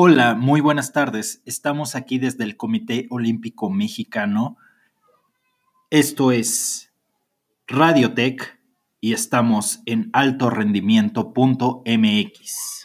Hola, muy buenas tardes. Estamos aquí desde el Comité Olímpico Mexicano. Esto es Radiotech y estamos en altorrendimiento.mx.